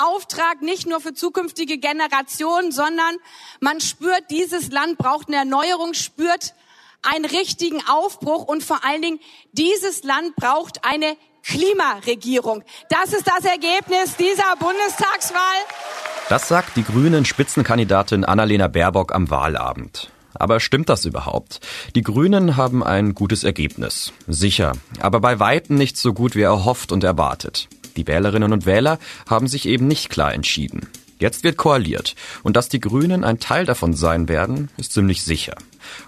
Auftrag nicht nur für zukünftige Generationen, sondern man spürt, dieses Land braucht eine Erneuerung, spürt einen richtigen Aufbruch und vor allen Dingen, dieses Land braucht eine Klimaregierung. Das ist das Ergebnis dieser Bundestagswahl. Das sagt die grünen Spitzenkandidatin Annalena Baerbock am Wahlabend. Aber stimmt das überhaupt? Die Grünen haben ein gutes Ergebnis. Sicher. Aber bei weitem nicht so gut wie erhofft und erwartet. Die Wählerinnen und Wähler haben sich eben nicht klar entschieden. Jetzt wird koaliert. Und dass die Grünen ein Teil davon sein werden, ist ziemlich sicher.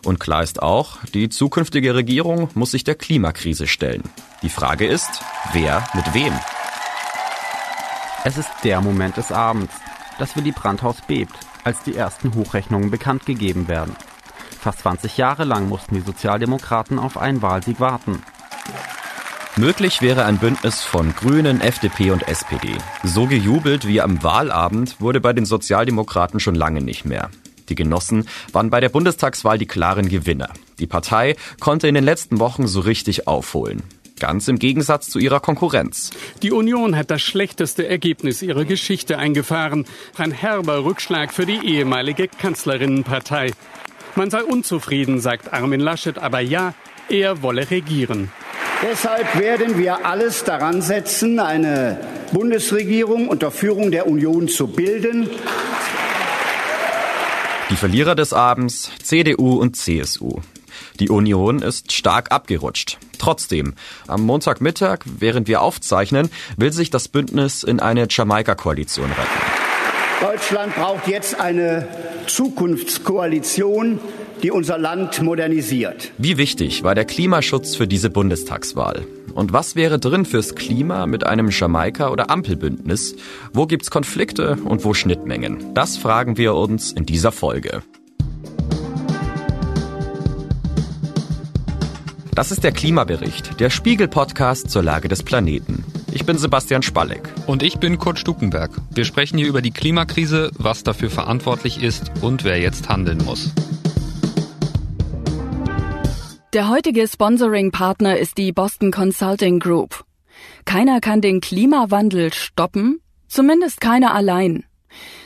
Und klar ist auch, die zukünftige Regierung muss sich der Klimakrise stellen. Die Frage ist, wer mit wem? Es ist der Moment des Abends. Das Willy Brandt-Haus bebt, als die ersten Hochrechnungen bekannt gegeben werden. Fast 20 Jahre lang mussten die Sozialdemokraten auf einen Wahlsieg warten. Möglich wäre ein Bündnis von Grünen, FDP und SPD. So gejubelt wie am Wahlabend wurde bei den Sozialdemokraten schon lange nicht mehr. Die Genossen waren bei der Bundestagswahl die klaren Gewinner. Die Partei konnte in den letzten Wochen so richtig aufholen. Ganz im Gegensatz zu ihrer Konkurrenz. Die Union hat das schlechteste Ergebnis ihrer Geschichte eingefahren. Ein herber Rückschlag für die ehemalige Kanzlerinnenpartei. Man sei unzufrieden, sagt Armin Laschet, aber ja, er wolle regieren. Deshalb werden wir alles daran setzen, eine Bundesregierung unter Führung der Union zu bilden. Die Verlierer des Abends CDU und CSU. Die Union ist stark abgerutscht. Trotzdem, am Montagmittag, während wir aufzeichnen, will sich das Bündnis in eine Jamaika-Koalition retten. Deutschland braucht jetzt eine Zukunftskoalition, die unser Land modernisiert. Wie wichtig war der Klimaschutz für diese Bundestagswahl? Und was wäre drin fürs Klima mit einem Jamaika- oder Ampelbündnis? Wo gibt's Konflikte und wo Schnittmengen? Das fragen wir uns in dieser Folge. Das ist der Klimabericht, der Spiegel-Podcast zur Lage des Planeten. Ich bin Sebastian Spalleck. Und ich bin Kurt Stukenberg. Wir sprechen hier über die Klimakrise, was dafür verantwortlich ist und wer jetzt handeln muss. Der heutige Sponsoring-Partner ist die Boston Consulting Group. Keiner kann den Klimawandel stoppen, zumindest keiner allein.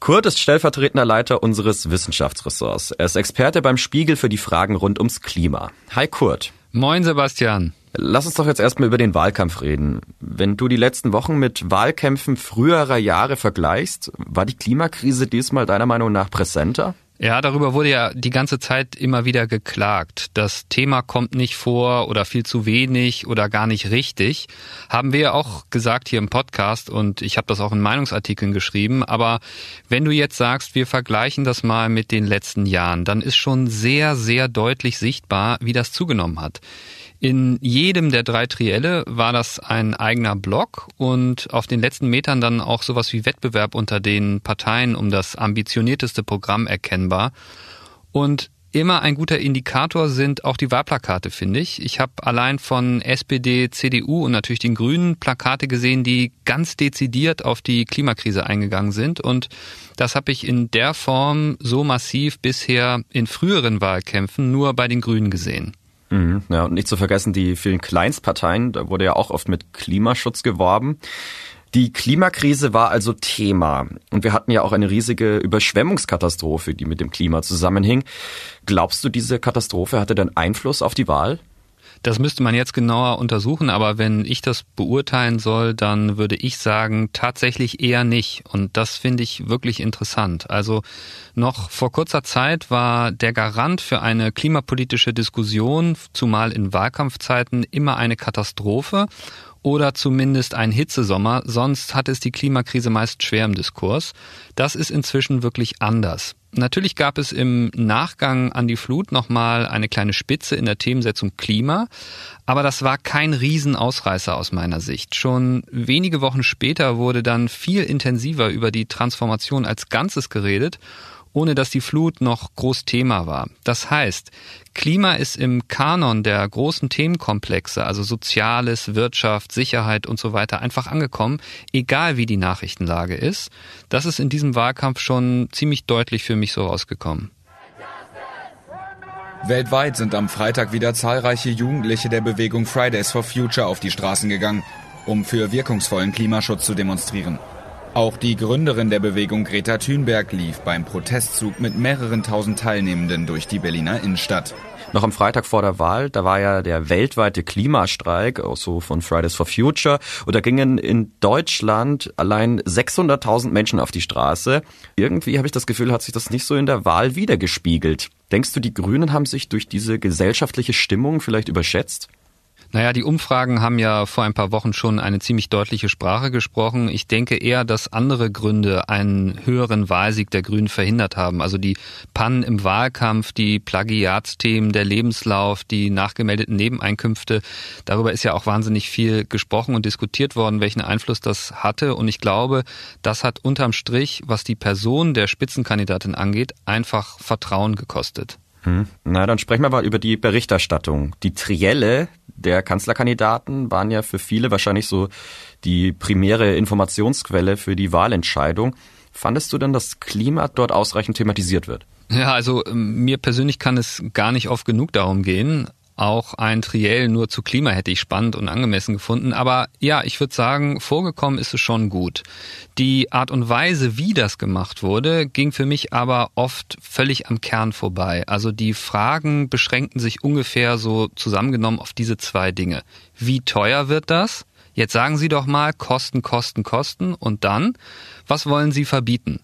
Kurt ist stellvertretender Leiter unseres Wissenschaftsressorts. Er ist Experte beim Spiegel für die Fragen rund ums Klima. Hi Kurt. Moin Sebastian. Lass uns doch jetzt erstmal über den Wahlkampf reden. Wenn du die letzten Wochen mit Wahlkämpfen früherer Jahre vergleichst, war die Klimakrise diesmal deiner Meinung nach präsenter? Ja, darüber wurde ja die ganze Zeit immer wieder geklagt. Das Thema kommt nicht vor oder viel zu wenig oder gar nicht richtig. Haben wir ja auch gesagt hier im Podcast und ich habe das auch in Meinungsartikeln geschrieben. Aber wenn du jetzt sagst, wir vergleichen das mal mit den letzten Jahren, dann ist schon sehr, sehr deutlich sichtbar, wie das zugenommen hat. In jedem der drei Trielle war das ein eigener Block und auf den letzten Metern dann auch sowas wie Wettbewerb unter den Parteien um das ambitionierteste Programm erkennbar. Und immer ein guter Indikator sind auch die Wahlplakate, finde ich. Ich habe allein von SPD, CDU und natürlich den Grünen Plakate gesehen, die ganz dezidiert auf die Klimakrise eingegangen sind. Und das habe ich in der Form so massiv bisher in früheren Wahlkämpfen nur bei den Grünen gesehen. Mhm, ja, und nicht zu vergessen die vielen Kleinstparteien, da wurde ja auch oft mit Klimaschutz geworben. Die Klimakrise war also Thema und wir hatten ja auch eine riesige Überschwemmungskatastrophe, die mit dem Klima zusammenhing. Glaubst du, diese Katastrophe hatte dann Einfluss auf die Wahl? Das müsste man jetzt genauer untersuchen, aber wenn ich das beurteilen soll, dann würde ich sagen, tatsächlich eher nicht. Und das finde ich wirklich interessant. Also noch vor kurzer Zeit war der Garant für eine klimapolitische Diskussion, zumal in Wahlkampfzeiten, immer eine Katastrophe oder zumindest ein Hitzesommer, sonst hat es die Klimakrise meist schwer im Diskurs. Das ist inzwischen wirklich anders. Natürlich gab es im Nachgang an die Flut nochmal eine kleine Spitze in der Themensetzung Klima, aber das war kein Riesenausreißer aus meiner Sicht. Schon wenige Wochen später wurde dann viel intensiver über die Transformation als Ganzes geredet ohne dass die Flut noch groß Thema war. Das heißt, Klima ist im Kanon der großen Themenkomplexe, also Soziales, Wirtschaft, Sicherheit und so weiter, einfach angekommen, egal wie die Nachrichtenlage ist. Das ist in diesem Wahlkampf schon ziemlich deutlich für mich so rausgekommen. Weltweit sind am Freitag wieder zahlreiche Jugendliche der Bewegung Fridays for Future auf die Straßen gegangen, um für wirkungsvollen Klimaschutz zu demonstrieren. Auch die Gründerin der Bewegung Greta Thunberg lief beim Protestzug mit mehreren tausend Teilnehmenden durch die Berliner Innenstadt. Noch am Freitag vor der Wahl, da war ja der weltweite Klimastreik, auch so von Fridays for Future. Und da gingen in Deutschland allein 600.000 Menschen auf die Straße. Irgendwie habe ich das Gefühl, hat sich das nicht so in der Wahl wiedergespiegelt. Denkst du, die Grünen haben sich durch diese gesellschaftliche Stimmung vielleicht überschätzt? Naja, die Umfragen haben ja vor ein paar Wochen schon eine ziemlich deutliche Sprache gesprochen. Ich denke eher, dass andere Gründe einen höheren Wahlsieg der Grünen verhindert haben. Also die Pannen im Wahlkampf, die Plagiatsthemen, der Lebenslauf, die nachgemeldeten Nebeneinkünfte. Darüber ist ja auch wahnsinnig viel gesprochen und diskutiert worden, welchen Einfluss das hatte. Und ich glaube, das hat unterm Strich, was die Person der Spitzenkandidatin angeht, einfach Vertrauen gekostet. Hm. Na, dann sprechen wir mal über die Berichterstattung. Die Trielle der Kanzlerkandidaten waren ja für viele wahrscheinlich so die primäre Informationsquelle für die Wahlentscheidung. Fandest du denn, dass Klima dort ausreichend thematisiert wird? Ja, also ähm, mir persönlich kann es gar nicht oft genug darum gehen. Auch ein Triell nur zu Klima hätte ich spannend und angemessen gefunden. Aber ja, ich würde sagen, vorgekommen ist es schon gut. Die Art und Weise, wie das gemacht wurde, ging für mich aber oft völlig am Kern vorbei. Also die Fragen beschränkten sich ungefähr so zusammengenommen auf diese zwei Dinge. Wie teuer wird das? Jetzt sagen Sie doch mal Kosten, Kosten, Kosten. Und dann, was wollen Sie verbieten?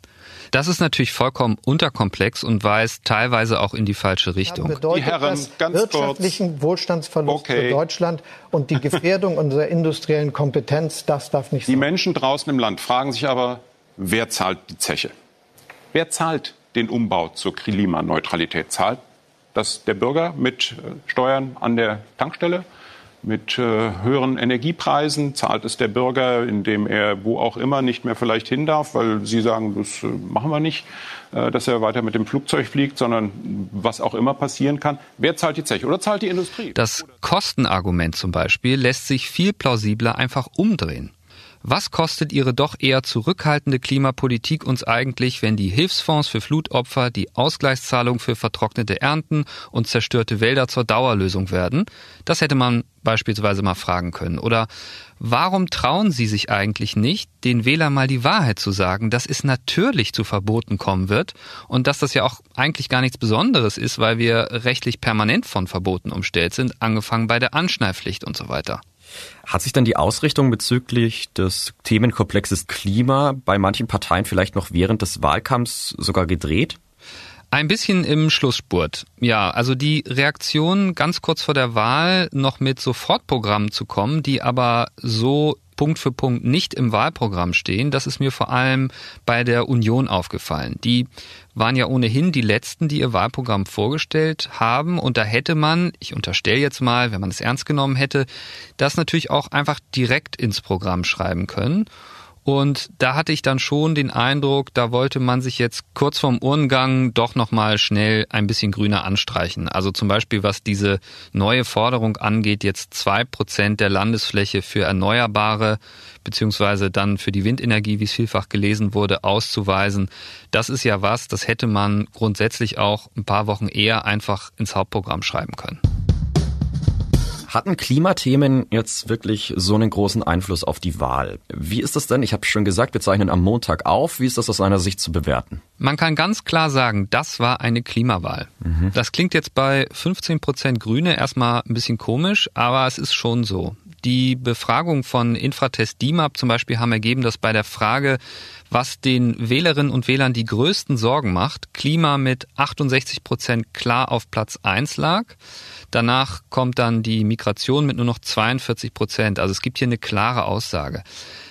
Das ist natürlich vollkommen unterkomplex und weist teilweise auch in die falsche Richtung. Das bedeutet die Herren, ganz wirtschaftlichen kurz. Wohlstandsverlust okay. für Deutschland und die Gefährdung unserer industriellen Kompetenz, das darf nicht sein. Die Menschen draußen im Land fragen sich aber, wer zahlt die Zeche? Wer zahlt den Umbau zur Klimaneutralität? Zahlt das der Bürger mit äh, Steuern an der Tankstelle? Mit äh, höheren Energiepreisen zahlt es der Bürger, indem er wo auch immer nicht mehr vielleicht hin darf, weil Sie sagen, das äh, machen wir nicht, äh, dass er weiter mit dem Flugzeug fliegt, sondern was auch immer passieren kann. Wer zahlt die Zeche oder zahlt die Industrie? Das Kostenargument zum Beispiel lässt sich viel plausibler einfach umdrehen. Was kostet Ihre doch eher zurückhaltende Klimapolitik uns eigentlich, wenn die Hilfsfonds für Flutopfer, die Ausgleichszahlung für vertrocknete Ernten und zerstörte Wälder zur Dauerlösung werden? Das hätte man beispielsweise mal fragen können. Oder warum trauen Sie sich eigentlich nicht, den Wählern mal die Wahrheit zu sagen, dass es natürlich zu Verboten kommen wird und dass das ja auch eigentlich gar nichts Besonderes ist, weil wir rechtlich permanent von Verboten umstellt sind, angefangen bei der Anschnallpflicht und so weiter. Hat sich dann die Ausrichtung bezüglich des Themenkomplexes Klima bei manchen Parteien vielleicht noch während des Wahlkampfs sogar gedreht? Ein bisschen im Schlussspurt. Ja, also die Reaktion ganz kurz vor der Wahl noch mit Sofortprogrammen zu kommen, die aber so Punkt für Punkt nicht im Wahlprogramm stehen. Das ist mir vor allem bei der Union aufgefallen. Die waren ja ohnehin die letzten, die ihr Wahlprogramm vorgestellt haben. Und da hätte man, ich unterstelle jetzt mal, wenn man es ernst genommen hätte, das natürlich auch einfach direkt ins Programm schreiben können. Und da hatte ich dann schon den Eindruck, da wollte man sich jetzt kurz vorm Urngang doch nochmal schnell ein bisschen grüner anstreichen. Also zum Beispiel, was diese neue Forderung angeht, jetzt zwei Prozent der Landesfläche für Erneuerbare beziehungsweise dann für die Windenergie, wie es vielfach gelesen wurde, auszuweisen. Das ist ja was, das hätte man grundsätzlich auch ein paar Wochen eher einfach ins Hauptprogramm schreiben können. Hatten Klimathemen jetzt wirklich so einen großen Einfluss auf die Wahl? Wie ist das denn? Ich habe schon gesagt, wir zeichnen am Montag auf. Wie ist das aus einer Sicht zu bewerten? Man kann ganz klar sagen, das war eine Klimawahl. Mhm. Das klingt jetzt bei 15 Prozent Grüne erstmal ein bisschen komisch, aber es ist schon so. Die Befragung von Infratest DIMAP zum Beispiel haben ergeben, dass bei der Frage, was den Wählerinnen und Wählern die größten Sorgen macht, Klima mit 68 Prozent klar auf Platz 1 lag. Danach kommt dann die Migration mit nur noch 42 Prozent. Also es gibt hier eine klare Aussage.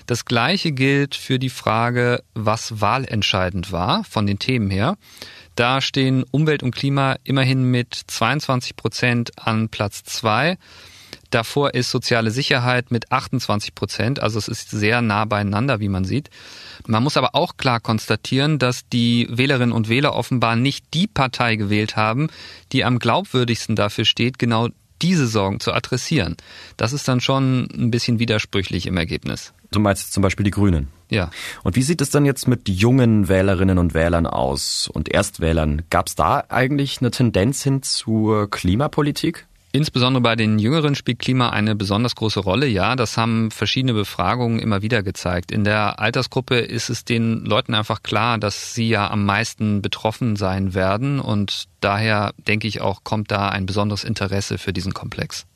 Das Gleiche gilt für die Frage, was wahlentscheidend war von den Themen her. Da stehen Umwelt und Klima immerhin mit 22 Prozent an Platz 2. Davor ist soziale Sicherheit mit 28 Prozent. Also es ist sehr nah beieinander, wie man sieht. Man muss aber auch klar konstatieren, dass die Wählerinnen und Wähler offenbar nicht die Partei gewählt haben, die am glaubwürdigsten dafür steht, genau diese Sorgen zu adressieren. Das ist dann schon ein bisschen widersprüchlich im Ergebnis. Du meinst zum Beispiel die Grünen? Ja. Und wie sieht es dann jetzt mit jungen Wählerinnen und Wählern aus und Erstwählern? Gab es da eigentlich eine Tendenz hin zur Klimapolitik? Insbesondere bei den Jüngeren spielt Klima eine besonders große Rolle. Ja, das haben verschiedene Befragungen immer wieder gezeigt. In der Altersgruppe ist es den Leuten einfach klar, dass sie ja am meisten betroffen sein werden und daher denke ich auch, kommt da ein besonderes Interesse für diesen Komplex.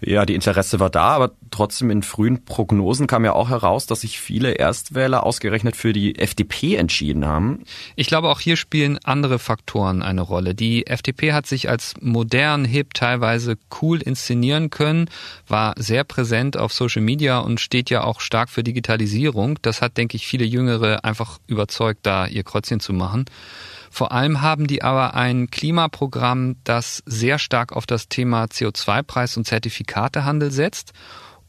Ja, die Interesse war da, aber trotzdem in frühen Prognosen kam ja auch heraus, dass sich viele Erstwähler ausgerechnet für die FDP entschieden haben. Ich glaube, auch hier spielen andere Faktoren eine Rolle. Die FDP hat sich als modern, hip, teilweise cool inszenieren können, war sehr präsent auf Social Media und steht ja auch stark für Digitalisierung. Das hat, denke ich, viele Jüngere einfach überzeugt, da ihr Kreuzchen zu machen. Vor allem haben die aber ein Klimaprogramm, das sehr stark auf das Thema CO2-Preis und Zertifikatehandel setzt.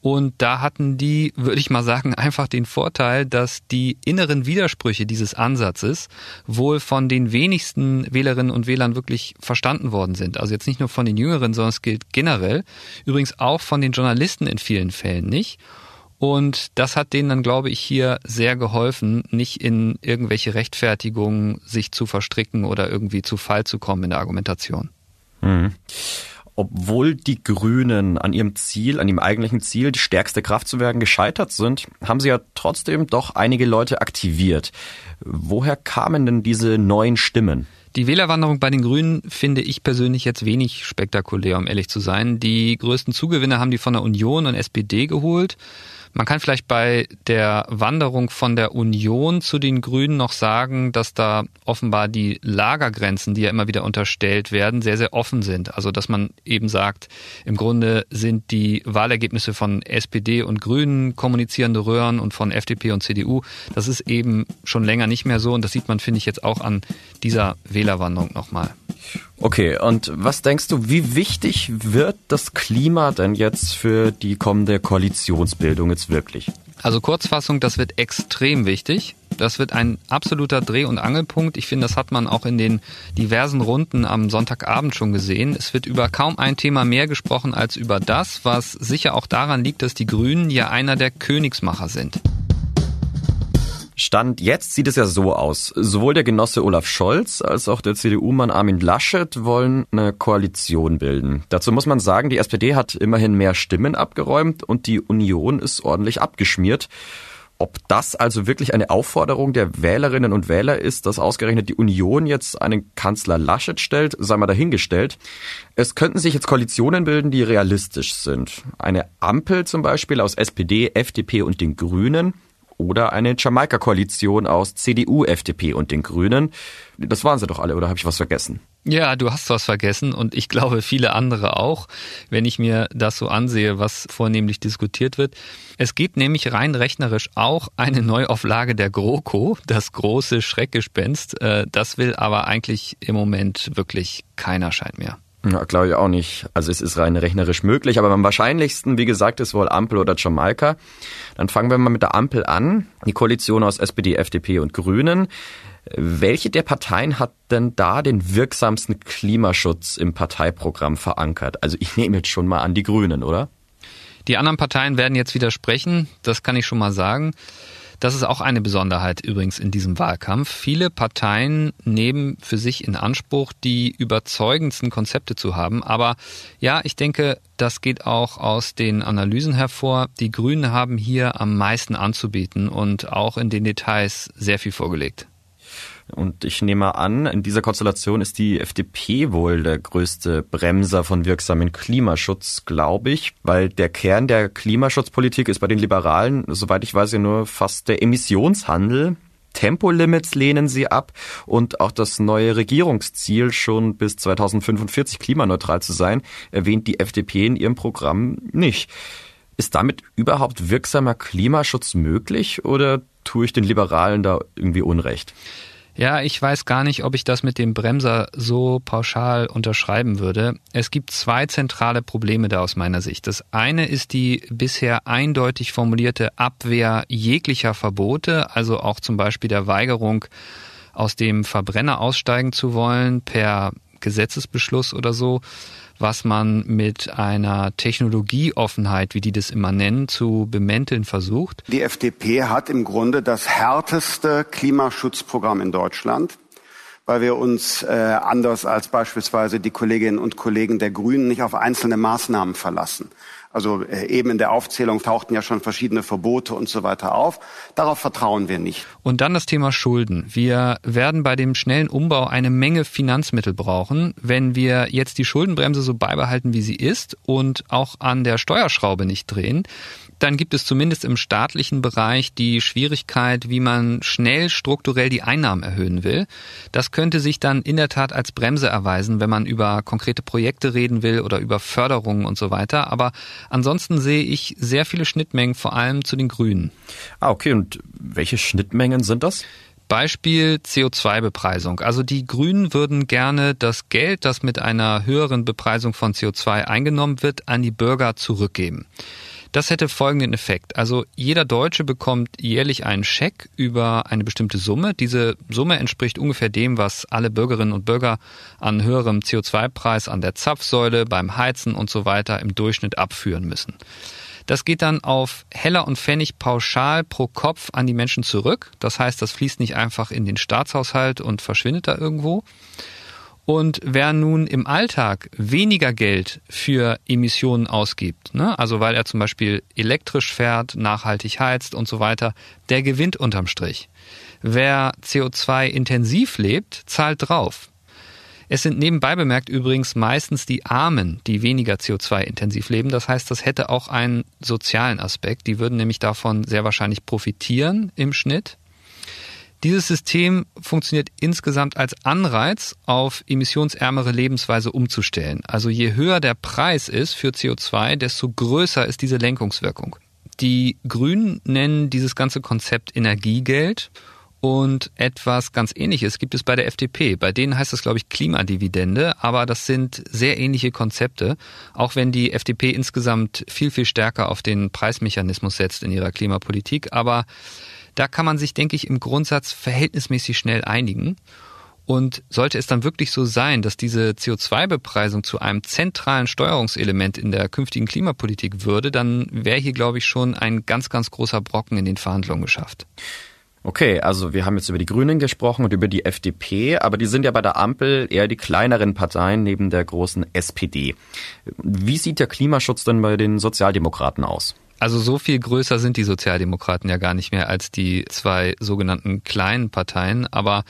Und da hatten die, würde ich mal sagen, einfach den Vorteil, dass die inneren Widersprüche dieses Ansatzes wohl von den wenigsten Wählerinnen und Wählern wirklich verstanden worden sind. Also jetzt nicht nur von den Jüngeren, sondern es gilt generell. Übrigens auch von den Journalisten in vielen Fällen nicht. Und das hat denen dann, glaube ich, hier sehr geholfen, nicht in irgendwelche Rechtfertigungen sich zu verstricken oder irgendwie zu Fall zu kommen in der Argumentation. Mhm. Obwohl die Grünen an ihrem Ziel, an ihrem eigentlichen Ziel, die stärkste Kraft zu werden, gescheitert sind, haben sie ja trotzdem doch einige Leute aktiviert. Woher kamen denn diese neuen Stimmen? Die Wählerwanderung bei den Grünen finde ich persönlich jetzt wenig spektakulär, um ehrlich zu sein. Die größten Zugewinne haben die von der Union und SPD geholt. Man kann vielleicht bei der Wanderung von der Union zu den Grünen noch sagen, dass da offenbar die Lagergrenzen, die ja immer wieder unterstellt werden, sehr, sehr offen sind. Also dass man eben sagt, im Grunde sind die Wahlergebnisse von SPD und Grünen kommunizierende Röhren und von FDP und CDU, das ist eben schon länger nicht mehr so und das sieht man, finde ich, jetzt auch an dieser Wählerwanderung nochmal. Okay, und was denkst du, wie wichtig wird das Klima denn jetzt für die kommende Koalitionsbildung jetzt wirklich? Also Kurzfassung, das wird extrem wichtig. Das wird ein absoluter Dreh- und Angelpunkt. Ich finde, das hat man auch in den diversen Runden am Sonntagabend schon gesehen. Es wird über kaum ein Thema mehr gesprochen als über das, was sicher auch daran liegt, dass die Grünen ja einer der Königsmacher sind. Stand jetzt sieht es ja so aus. Sowohl der Genosse Olaf Scholz als auch der CDU-Mann Armin Laschet wollen eine Koalition bilden. Dazu muss man sagen, die SPD hat immerhin mehr Stimmen abgeräumt und die Union ist ordentlich abgeschmiert. Ob das also wirklich eine Aufforderung der Wählerinnen und Wähler ist, dass ausgerechnet die Union jetzt einen Kanzler Laschet stellt, sei mal dahingestellt. Es könnten sich jetzt Koalitionen bilden, die realistisch sind. Eine Ampel zum Beispiel aus SPD, FDP und den Grünen oder eine Jamaika-Koalition aus CDU, FDP und den Grünen. Das waren sie doch alle, oder habe ich was vergessen? Ja, du hast was vergessen und ich glaube viele andere auch, wenn ich mir das so ansehe, was vornehmlich diskutiert wird. Es gibt nämlich rein rechnerisch auch eine Neuauflage der GroKo, das große Schreckgespenst. Äh, das will aber eigentlich im Moment wirklich keiner scheint mehr. Ja, glaube ich auch nicht. Also es ist rein rechnerisch möglich, aber am wahrscheinlichsten, wie gesagt, ist wohl Ampel oder Jamaika. Dann fangen wir mal mit der Ampel an. Die Koalition aus SPD, FDP und Grünen. Welche der Parteien hat denn da den wirksamsten Klimaschutz im Parteiprogramm verankert? Also ich nehme jetzt schon mal an die Grünen, oder? Die anderen Parteien werden jetzt widersprechen, das kann ich schon mal sagen. Das ist auch eine Besonderheit übrigens in diesem Wahlkampf. Viele Parteien nehmen für sich in Anspruch, die überzeugendsten Konzepte zu haben. Aber ja, ich denke, das geht auch aus den Analysen hervor. Die Grünen haben hier am meisten anzubieten und auch in den Details sehr viel vorgelegt. Und ich nehme an, in dieser Konstellation ist die FDP wohl der größte Bremser von wirksamen Klimaschutz, glaube ich, weil der Kern der Klimaschutzpolitik ist bei den Liberalen, soweit ich weiß, ja nur fast der Emissionshandel. Tempolimits lehnen sie ab und auch das neue Regierungsziel, schon bis 2045 klimaneutral zu sein, erwähnt die FDP in ihrem Programm nicht. Ist damit überhaupt wirksamer Klimaschutz möglich oder tue ich den Liberalen da irgendwie Unrecht? Ja, ich weiß gar nicht, ob ich das mit dem Bremser so pauschal unterschreiben würde. Es gibt zwei zentrale Probleme da aus meiner Sicht. Das eine ist die bisher eindeutig formulierte Abwehr jeglicher Verbote, also auch zum Beispiel der Weigerung, aus dem Verbrenner aussteigen zu wollen per Gesetzesbeschluss oder so was man mit einer Technologieoffenheit, wie die das immer nennen, zu bemänteln versucht? Die FDP hat im Grunde das härteste Klimaschutzprogramm in Deutschland weil wir uns äh, anders als beispielsweise die Kolleginnen und Kollegen der Grünen nicht auf einzelne Maßnahmen verlassen. Also äh, eben in der Aufzählung tauchten ja schon verschiedene Verbote und so weiter auf. Darauf vertrauen wir nicht. Und dann das Thema Schulden. Wir werden bei dem schnellen Umbau eine Menge Finanzmittel brauchen. Wenn wir jetzt die Schuldenbremse so beibehalten, wie sie ist und auch an der Steuerschraube nicht drehen, dann gibt es zumindest im staatlichen Bereich die Schwierigkeit, wie man schnell strukturell die Einnahmen erhöhen will. Das könnte sich dann in der Tat als Bremse erweisen, wenn man über konkrete Projekte reden will oder über Förderungen und so weiter. Aber ansonsten sehe ich sehr viele Schnittmengen, vor allem zu den Grünen. Ah, okay. Und welche Schnittmengen sind das? Beispiel CO2-Bepreisung. Also die Grünen würden gerne das Geld, das mit einer höheren Bepreisung von CO2 eingenommen wird, an die Bürger zurückgeben. Das hätte folgenden Effekt. Also jeder Deutsche bekommt jährlich einen Scheck über eine bestimmte Summe. Diese Summe entspricht ungefähr dem, was alle Bürgerinnen und Bürger an höherem CO2-Preis an der Zapfsäule, beim Heizen und so weiter im Durchschnitt abführen müssen. Das geht dann auf Heller und Pfennig pauschal pro Kopf an die Menschen zurück. Das heißt, das fließt nicht einfach in den Staatshaushalt und verschwindet da irgendwo, und wer nun im Alltag weniger Geld für Emissionen ausgibt, ne, also weil er zum Beispiel elektrisch fährt, nachhaltig heizt und so weiter, der gewinnt unterm Strich. Wer CO2 intensiv lebt, zahlt drauf. Es sind nebenbei bemerkt übrigens meistens die Armen, die weniger CO2-intensiv leben. Das heißt, das hätte auch einen sozialen Aspekt. Die würden nämlich davon sehr wahrscheinlich profitieren im Schnitt. Dieses System funktioniert insgesamt als Anreiz, auf emissionsärmere Lebensweise umzustellen. Also je höher der Preis ist für CO2, desto größer ist diese Lenkungswirkung. Die Grünen nennen dieses ganze Konzept Energiegeld und etwas ganz ähnliches gibt es bei der FDP. Bei denen heißt das, glaube ich, Klimadividende, aber das sind sehr ähnliche Konzepte, auch wenn die FDP insgesamt viel, viel stärker auf den Preismechanismus setzt in ihrer Klimapolitik. Aber da kann man sich, denke ich, im Grundsatz verhältnismäßig schnell einigen. Und sollte es dann wirklich so sein, dass diese CO2-Bepreisung zu einem zentralen Steuerungselement in der künftigen Klimapolitik würde, dann wäre hier, glaube ich, schon ein ganz, ganz großer Brocken in den Verhandlungen geschafft. Okay, also wir haben jetzt über die Grünen gesprochen und über die FDP, aber die sind ja bei der Ampel eher die kleineren Parteien neben der großen SPD. Wie sieht der Klimaschutz denn bei den Sozialdemokraten aus? Also so viel größer sind die Sozialdemokraten ja gar nicht mehr als die zwei sogenannten kleinen Parteien. Aber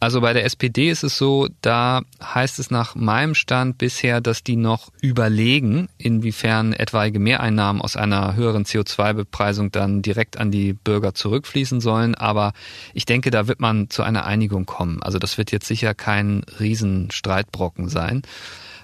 also bei der SPD ist es so, da heißt es nach meinem Stand bisher, dass die noch überlegen, inwiefern etwaige Mehreinnahmen aus einer höheren CO2-Bepreisung dann direkt an die Bürger zurückfließen sollen. Aber ich denke, da wird man zu einer Einigung kommen. Also das wird jetzt sicher kein Riesenstreitbrocken sein.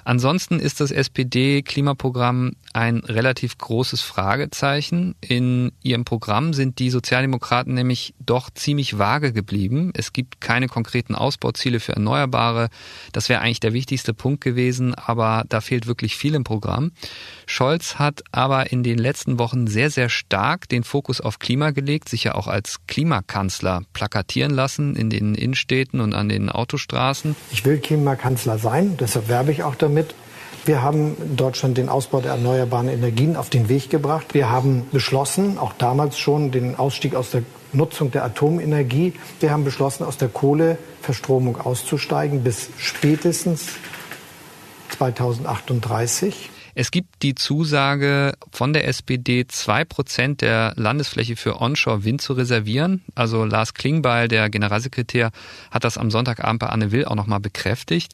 Ansonsten ist das SPD-Klimaprogramm ein relativ großes Fragezeichen. In ihrem Programm sind die Sozialdemokraten nämlich doch ziemlich vage geblieben. Es gibt keine konkreten Ausbauziele für Erneuerbare. Das wäre eigentlich der wichtigste Punkt gewesen, aber da fehlt wirklich viel im Programm. Scholz hat aber in den letzten Wochen sehr, sehr stark den Fokus auf Klima gelegt, sich ja auch als Klimakanzler plakatieren lassen in den Innenstädten und an den Autostraßen. Ich will Klimakanzler sein, deshalb werbe ich auch damit. Wir haben in Deutschland den Ausbau der erneuerbaren Energien auf den Weg gebracht. Wir haben beschlossen, auch damals schon, den Ausstieg aus der Nutzung der Atomenergie. Wir haben beschlossen, aus der Kohleverstromung auszusteigen bis spätestens 2038. Es gibt die Zusage von der SPD, zwei Prozent der Landesfläche für Onshore-Wind zu reservieren. Also Lars Klingbeil, der Generalsekretär, hat das am Sonntagabend bei Anne Will auch nochmal bekräftigt.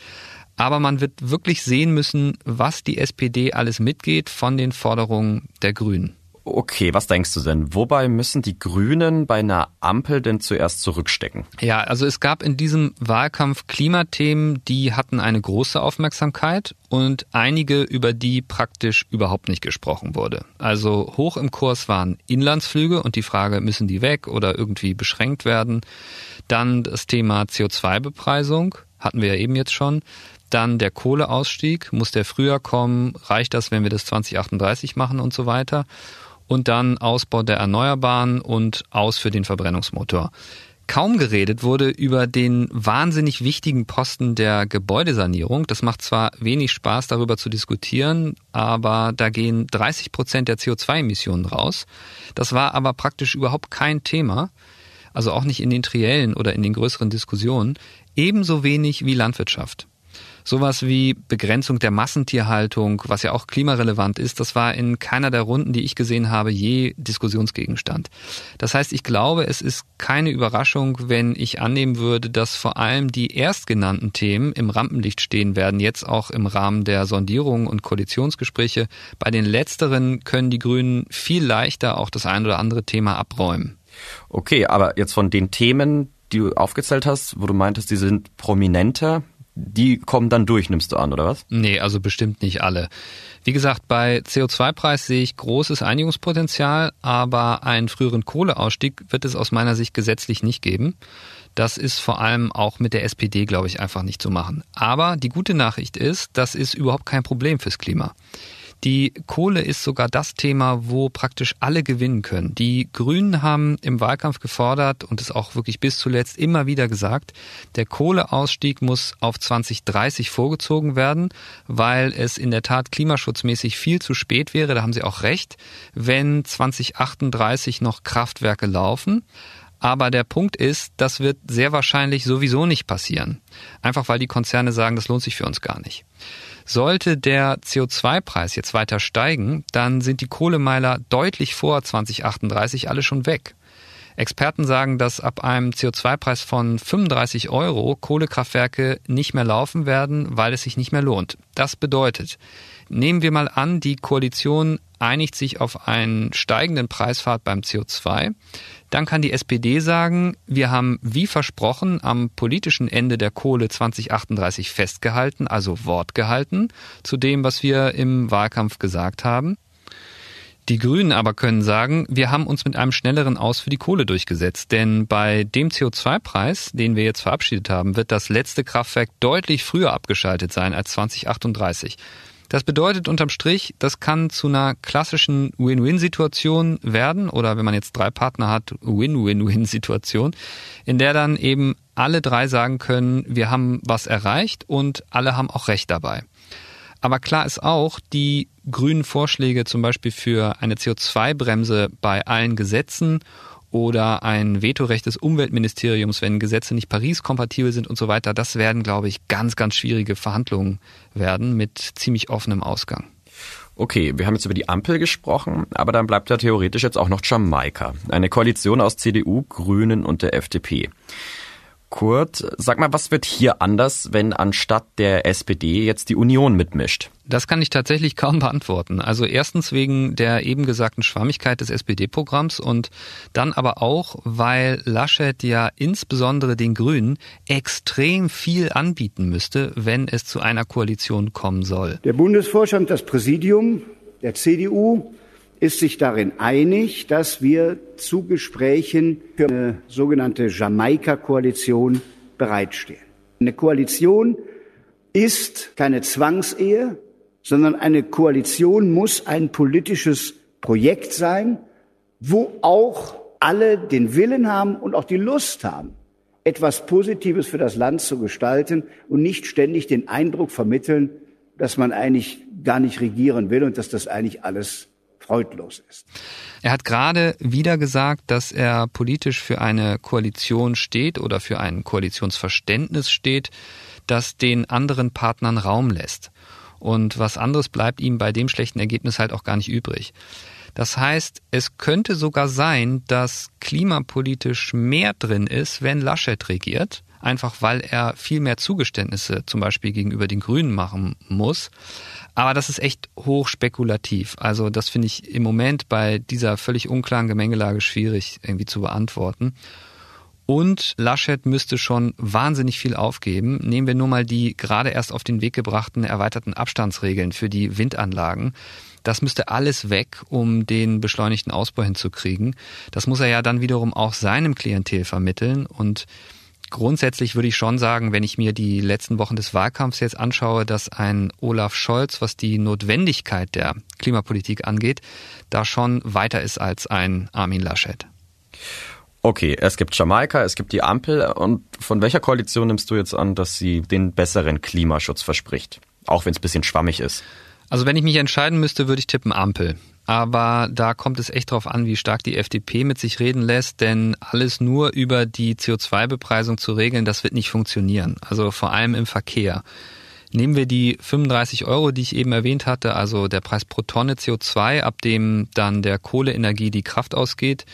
Aber man wird wirklich sehen müssen, was die SPD alles mitgeht von den Forderungen der Grünen. Okay, was denkst du denn? Wobei müssen die Grünen bei einer Ampel denn zuerst zurückstecken? Ja, also es gab in diesem Wahlkampf Klimathemen, die hatten eine große Aufmerksamkeit und einige, über die praktisch überhaupt nicht gesprochen wurde. Also hoch im Kurs waren Inlandsflüge und die Frage, müssen die weg oder irgendwie beschränkt werden? Dann das Thema CO2-Bepreisung, hatten wir ja eben jetzt schon. Dann der Kohleausstieg, muss der früher kommen? Reicht das, wenn wir das 2038 machen und so weiter? und dann Ausbau der Erneuerbaren und aus für den Verbrennungsmotor. Kaum geredet wurde über den wahnsinnig wichtigen Posten der Gebäudesanierung. Das macht zwar wenig Spaß, darüber zu diskutieren, aber da gehen 30 Prozent der CO2-Emissionen raus. Das war aber praktisch überhaupt kein Thema, also auch nicht in den triellen oder in den größeren Diskussionen, ebenso wenig wie Landwirtschaft. Sowas wie Begrenzung der Massentierhaltung, was ja auch klimarelevant ist, das war in keiner der Runden, die ich gesehen habe, je Diskussionsgegenstand. Das heißt, ich glaube, es ist keine Überraschung, wenn ich annehmen würde, dass vor allem die erstgenannten Themen im Rampenlicht stehen werden, jetzt auch im Rahmen der Sondierungen und Koalitionsgespräche. Bei den letzteren können die Grünen viel leichter auch das ein oder andere Thema abräumen. Okay, aber jetzt von den Themen, die du aufgezählt hast, wo du meintest, die sind prominenter, die kommen dann durch, nimmst du an, oder was? Nee, also bestimmt nicht alle. Wie gesagt, bei CO2-Preis sehe ich großes Einigungspotenzial, aber einen früheren Kohleausstieg wird es aus meiner Sicht gesetzlich nicht geben. Das ist vor allem auch mit der SPD, glaube ich, einfach nicht zu machen. Aber die gute Nachricht ist, das ist überhaupt kein Problem fürs Klima. Die Kohle ist sogar das Thema, wo praktisch alle gewinnen können. Die Grünen haben im Wahlkampf gefordert und es auch wirklich bis zuletzt immer wieder gesagt, der Kohleausstieg muss auf 2030 vorgezogen werden, weil es in der Tat klimaschutzmäßig viel zu spät wäre, da haben sie auch recht, wenn 2038 noch Kraftwerke laufen. Aber der Punkt ist, das wird sehr wahrscheinlich sowieso nicht passieren. Einfach weil die Konzerne sagen, das lohnt sich für uns gar nicht. Sollte der CO2-Preis jetzt weiter steigen, dann sind die Kohlemeiler deutlich vor 2038 alle schon weg. Experten sagen, dass ab einem CO2-Preis von 35 Euro Kohlekraftwerke nicht mehr laufen werden, weil es sich nicht mehr lohnt. Das bedeutet, nehmen wir mal an, die Koalition einigt sich auf einen steigenden Preisfahrt beim CO2, dann kann die SPD sagen, wir haben wie versprochen am politischen Ende der Kohle 2038 festgehalten, also Wort gehalten, zu dem, was wir im Wahlkampf gesagt haben. Die Grünen aber können sagen, wir haben uns mit einem schnelleren Aus für die Kohle durchgesetzt, denn bei dem CO2-Preis, den wir jetzt verabschiedet haben, wird das letzte Kraftwerk deutlich früher abgeschaltet sein als 2038. Das bedeutet unterm Strich, das kann zu einer klassischen Win-Win-Situation werden oder wenn man jetzt drei Partner hat, Win-Win-Win-Situation, in der dann eben alle drei sagen können, wir haben was erreicht und alle haben auch Recht dabei. Aber klar ist auch, die grünen Vorschläge zum Beispiel für eine CO2-Bremse bei allen Gesetzen oder ein Vetorecht des Umweltministeriums, wenn Gesetze nicht Paris-kompatibel sind und so weiter. Das werden, glaube ich, ganz, ganz schwierige Verhandlungen werden mit ziemlich offenem Ausgang. Okay, wir haben jetzt über die Ampel gesprochen, aber dann bleibt ja theoretisch jetzt auch noch Jamaika. Eine Koalition aus CDU, Grünen und der FDP. Kurt, sag mal, was wird hier anders, wenn anstatt der SPD jetzt die Union mitmischt? Das kann ich tatsächlich kaum beantworten. Also erstens wegen der eben gesagten Schwammigkeit des SPD-Programms und dann aber auch, weil Laschet ja insbesondere den Grünen extrem viel anbieten müsste, wenn es zu einer Koalition kommen soll. Der Bundesvorstand, das Präsidium der CDU ist sich darin einig, dass wir zu Gesprächen für eine sogenannte Jamaika-Koalition bereitstehen. Eine Koalition ist keine Zwangsehe, sondern eine Koalition muss ein politisches Projekt sein, wo auch alle den Willen haben und auch die Lust haben, etwas Positives für das Land zu gestalten und nicht ständig den Eindruck vermitteln, dass man eigentlich gar nicht regieren will und dass das eigentlich alles freudlos ist. Er hat gerade wieder gesagt, dass er politisch für eine Koalition steht oder für ein Koalitionsverständnis steht, das den anderen Partnern Raum lässt. Und was anderes bleibt ihm bei dem schlechten Ergebnis halt auch gar nicht übrig. Das heißt, es könnte sogar sein, dass klimapolitisch mehr drin ist, wenn Laschet regiert, einfach weil er viel mehr Zugeständnisse zum Beispiel gegenüber den Grünen machen muss. Aber das ist echt hoch spekulativ. Also das finde ich im Moment bei dieser völlig unklaren Gemengelage schwierig irgendwie zu beantworten. Und Laschet müsste schon wahnsinnig viel aufgeben. Nehmen wir nur mal die gerade erst auf den Weg gebrachten erweiterten Abstandsregeln für die Windanlagen. Das müsste alles weg, um den beschleunigten Ausbau hinzukriegen. Das muss er ja dann wiederum auch seinem Klientel vermitteln und Grundsätzlich würde ich schon sagen, wenn ich mir die letzten Wochen des Wahlkampfs jetzt anschaue, dass ein Olaf Scholz, was die Notwendigkeit der Klimapolitik angeht, da schon weiter ist als ein Armin Laschet. Okay, es gibt Jamaika, es gibt die Ampel. Und von welcher Koalition nimmst du jetzt an, dass sie den besseren Klimaschutz verspricht? Auch wenn es ein bisschen schwammig ist. Also wenn ich mich entscheiden müsste, würde ich tippen Ampel. Aber da kommt es echt darauf an, wie stark die FDP mit sich reden lässt, denn alles nur über die CO2-Bepreisung zu regeln, das wird nicht funktionieren. Also vor allem im Verkehr. Nehmen wir die 35 Euro, die ich eben erwähnt hatte, also der Preis pro Tonne CO2, ab dem dann der Kohleenergie die Kraft ausgeht.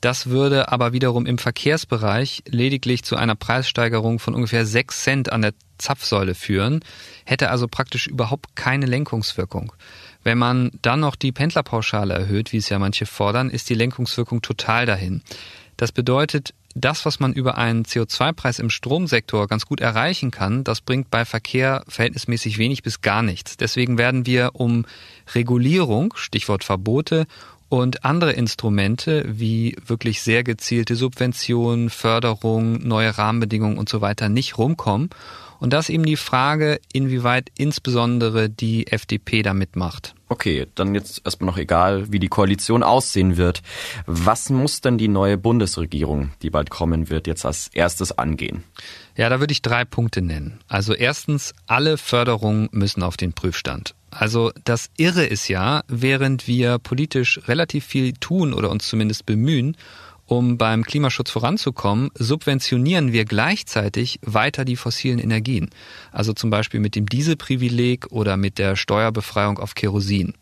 Das würde aber wiederum im Verkehrsbereich lediglich zu einer Preissteigerung von ungefähr 6 Cent an der Zapfsäule führen, hätte also praktisch überhaupt keine Lenkungswirkung. Wenn man dann noch die Pendlerpauschale erhöht, wie es ja manche fordern, ist die Lenkungswirkung total dahin. Das bedeutet, das, was man über einen CO2-Preis im Stromsektor ganz gut erreichen kann, das bringt bei Verkehr verhältnismäßig wenig bis gar nichts. Deswegen werden wir um Regulierung, Stichwort Verbote, und andere Instrumente wie wirklich sehr gezielte Subventionen, Förderung, neue Rahmenbedingungen und so weiter nicht rumkommen. Und das ist eben die Frage, inwieweit insbesondere die FDP da mitmacht. Okay, dann jetzt erstmal noch egal, wie die Koalition aussehen wird. Was muss denn die neue Bundesregierung, die bald kommen wird, jetzt als erstes angehen? Ja, da würde ich drei Punkte nennen. Also erstens, alle Förderungen müssen auf den Prüfstand. Also das Irre ist ja, während wir politisch relativ viel tun oder uns zumindest bemühen, um beim Klimaschutz voranzukommen, subventionieren wir gleichzeitig weiter die fossilen Energien. Also zum Beispiel mit dem Dieselprivileg oder mit der Steuerbefreiung auf Kerosin.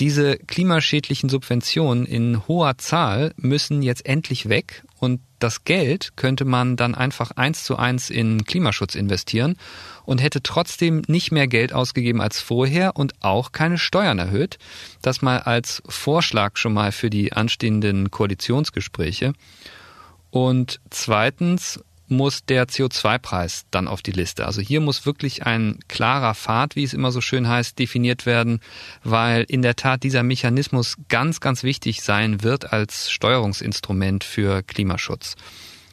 Diese klimaschädlichen Subventionen in hoher Zahl müssen jetzt endlich weg und das Geld könnte man dann einfach eins zu eins in Klimaschutz investieren und hätte trotzdem nicht mehr Geld ausgegeben als vorher und auch keine Steuern erhöht. Das mal als Vorschlag schon mal für die anstehenden Koalitionsgespräche. Und zweitens muss der CO2-Preis dann auf die Liste. Also hier muss wirklich ein klarer Pfad, wie es immer so schön heißt, definiert werden, weil in der Tat dieser Mechanismus ganz, ganz wichtig sein wird als Steuerungsinstrument für Klimaschutz.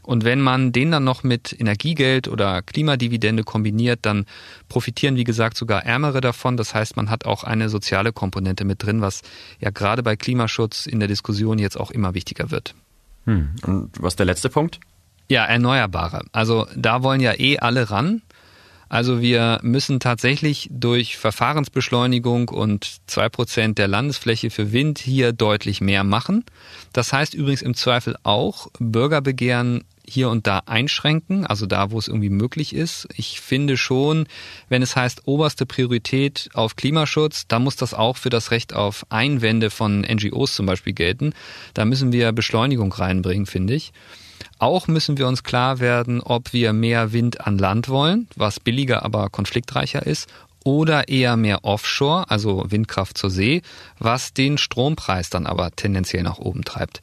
Und wenn man den dann noch mit Energiegeld oder Klimadividende kombiniert, dann profitieren, wie gesagt, sogar Ärmere davon. Das heißt, man hat auch eine soziale Komponente mit drin, was ja gerade bei Klimaschutz in der Diskussion jetzt auch immer wichtiger wird. Hm. Und was der letzte Punkt? Ja, Erneuerbare. Also da wollen ja eh alle ran. Also wir müssen tatsächlich durch Verfahrensbeschleunigung und zwei Prozent der Landesfläche für Wind hier deutlich mehr machen. Das heißt übrigens im Zweifel auch Bürgerbegehren hier und da einschränken, also da, wo es irgendwie möglich ist. Ich finde schon, wenn es heißt oberste Priorität auf Klimaschutz, da muss das auch für das Recht auf Einwände von NGOs zum Beispiel gelten. Da müssen wir Beschleunigung reinbringen, finde ich. Auch müssen wir uns klar werden, ob wir mehr Wind an Land wollen, was billiger, aber konfliktreicher ist, oder eher mehr Offshore, also Windkraft zur See, was den Strompreis dann aber tendenziell nach oben treibt.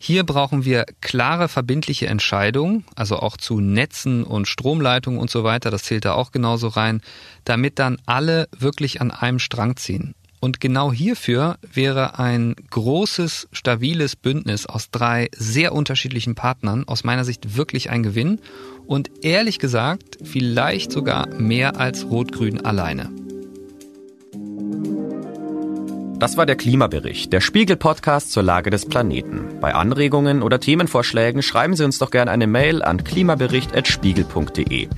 Hier brauchen wir klare verbindliche Entscheidungen, also auch zu Netzen und Stromleitungen und so weiter, das zählt da auch genauso rein, damit dann alle wirklich an einem Strang ziehen. Und genau hierfür wäre ein großes, stabiles Bündnis aus drei sehr unterschiedlichen Partnern aus meiner Sicht wirklich ein Gewinn und ehrlich gesagt vielleicht sogar mehr als Rot-Grün alleine. Das war der Klimabericht, der Spiegel-Podcast zur Lage des Planeten. Bei Anregungen oder Themenvorschlägen schreiben Sie uns doch gerne eine Mail an klimabericht.spiegel.de.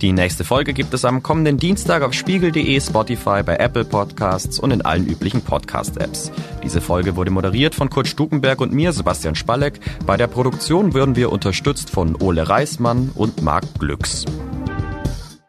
Die nächste Folge gibt es am kommenden Dienstag auf spiegel.de, Spotify, bei Apple Podcasts und in allen üblichen Podcast-Apps. Diese Folge wurde moderiert von Kurt Stukenberg und mir, Sebastian Spalleck. Bei der Produktion würden wir unterstützt von Ole Reismann und Marc Glücks.